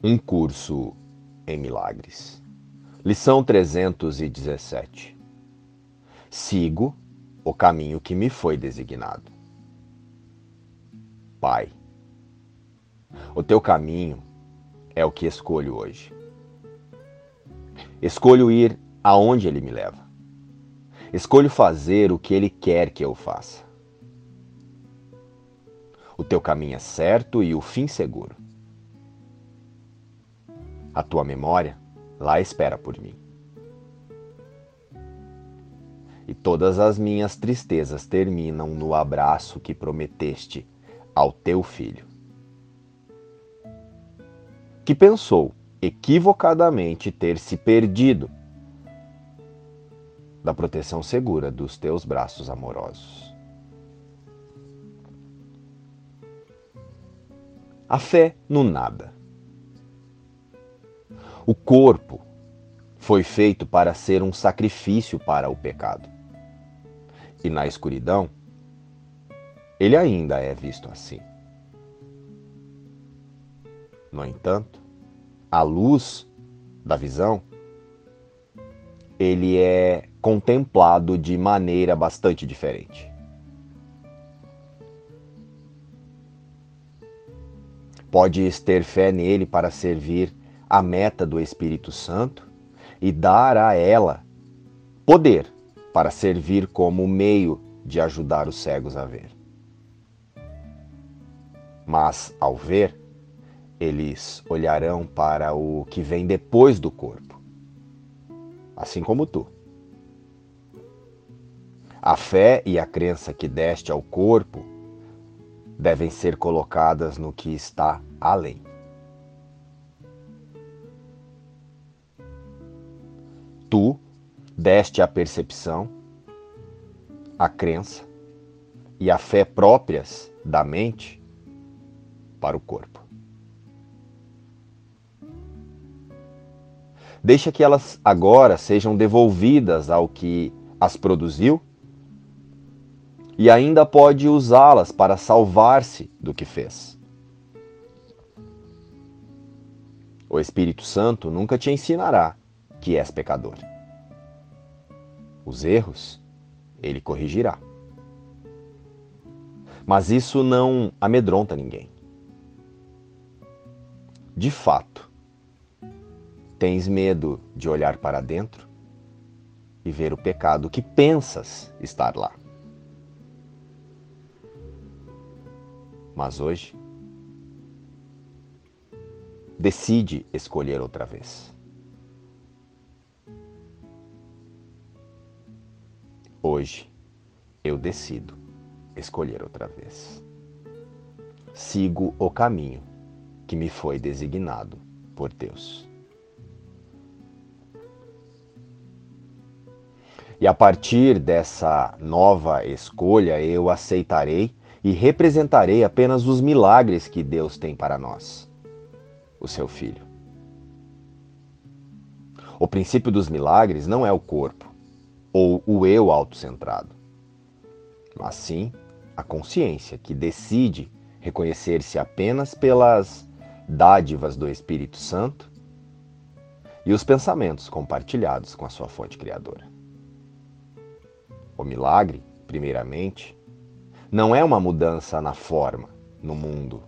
Um curso em milagres. Lição 317. Sigo o caminho que me foi designado. Pai, o teu caminho é o que escolho hoje. Escolho ir aonde ele me leva. Escolho fazer o que ele quer que eu faça. O teu caminho é certo e o fim seguro. A tua memória lá espera por mim. E todas as minhas tristezas terminam no abraço que prometeste ao teu filho, que pensou equivocadamente ter se perdido da proteção segura dos teus braços amorosos. A fé no nada. O corpo foi feito para ser um sacrifício para o pecado. E na escuridão, ele ainda é visto assim. No entanto, a luz da visão, ele é contemplado de maneira bastante diferente. Podes ter fé nele para servir a meta do Espírito Santo e dar a ela poder para servir como meio de ajudar os cegos a ver. Mas, ao ver, eles olharão para o que vem depois do corpo, assim como tu. A fé e a crença que deste ao corpo devem ser colocadas no que está além. Tu deste a percepção, a crença e a fé próprias da mente para o corpo. Deixa que elas agora sejam devolvidas ao que as produziu e ainda pode usá-las para salvar-se do que fez. O Espírito Santo nunca te ensinará que és pecador. Os erros, ele corrigirá. Mas isso não amedronta ninguém. De fato, tens medo de olhar para dentro e ver o pecado que pensas estar lá. Mas hoje, decide escolher outra vez. Hoje eu decido escolher outra vez. Sigo o caminho que me foi designado por Deus. E a partir dessa nova escolha, eu aceitarei e representarei apenas os milagres que Deus tem para nós, o seu Filho. O princípio dos milagres não é o corpo, ou o eu autocentrado, mas sim a consciência que decide reconhecer-se apenas pelas dádivas do Espírito Santo e os pensamentos compartilhados com a sua fonte criadora. O milagre, primeiramente, não é uma mudança na forma, no mundo,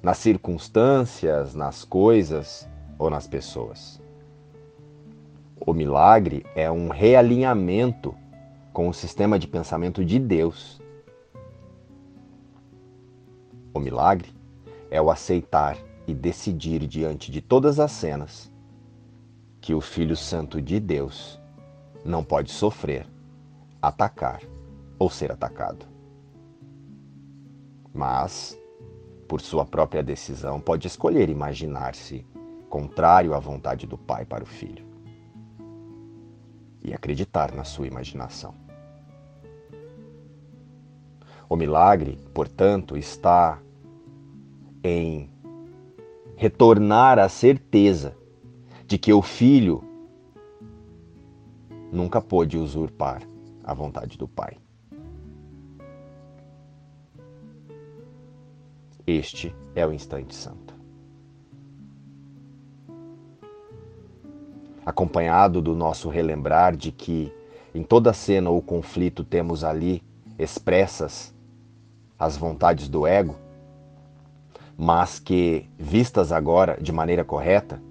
nas circunstâncias, nas coisas ou nas pessoas. O milagre é um realinhamento com o sistema de pensamento de Deus. O milagre é o aceitar e decidir diante de todas as cenas que o Filho Santo de Deus não pode sofrer, atacar ou ser atacado. Mas, por sua própria decisão, pode escolher imaginar-se contrário à vontade do Pai para o Filho e acreditar na sua imaginação. O milagre, portanto, está em retornar à certeza de que o filho nunca pôde usurpar a vontade do Pai. Este é o instante santo. Acompanhado do nosso relembrar de que em toda cena ou conflito temos ali expressas as vontades do ego, mas que, vistas agora de maneira correta,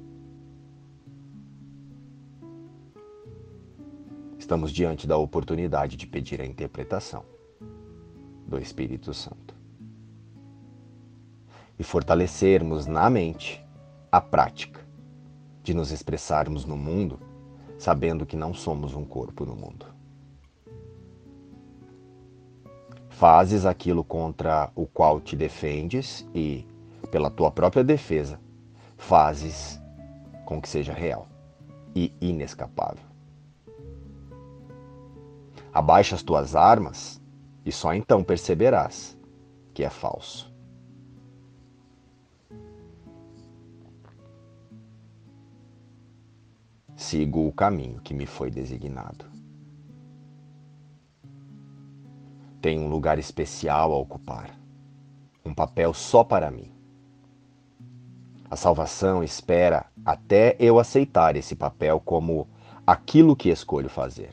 estamos diante da oportunidade de pedir a interpretação do Espírito Santo. E fortalecermos na mente a prática de nos expressarmos no mundo sabendo que não somos um corpo no mundo. Fazes aquilo contra o qual te defendes e, pela tua própria defesa, fazes com que seja real e inescapável. Abaixa as tuas armas e só então perceberás que é falso. Sigo o caminho que me foi designado. Tenho um lugar especial a ocupar, um papel só para mim. A salvação espera até eu aceitar esse papel como aquilo que escolho fazer.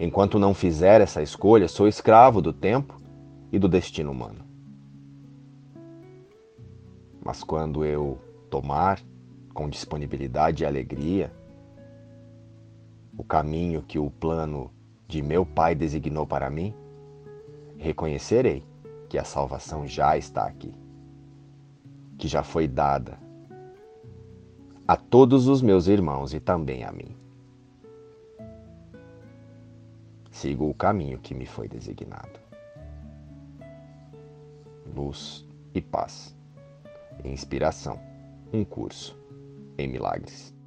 Enquanto não fizer essa escolha, sou escravo do tempo e do destino humano. Mas quando eu tomar com disponibilidade e alegria o caminho que o plano de meu Pai designou para mim, reconhecerei que a salvação já está aqui, que já foi dada a todos os meus irmãos e também a mim. Sigo o caminho que me foi designado. Luz e paz. Inspiração. Um curso em milagres.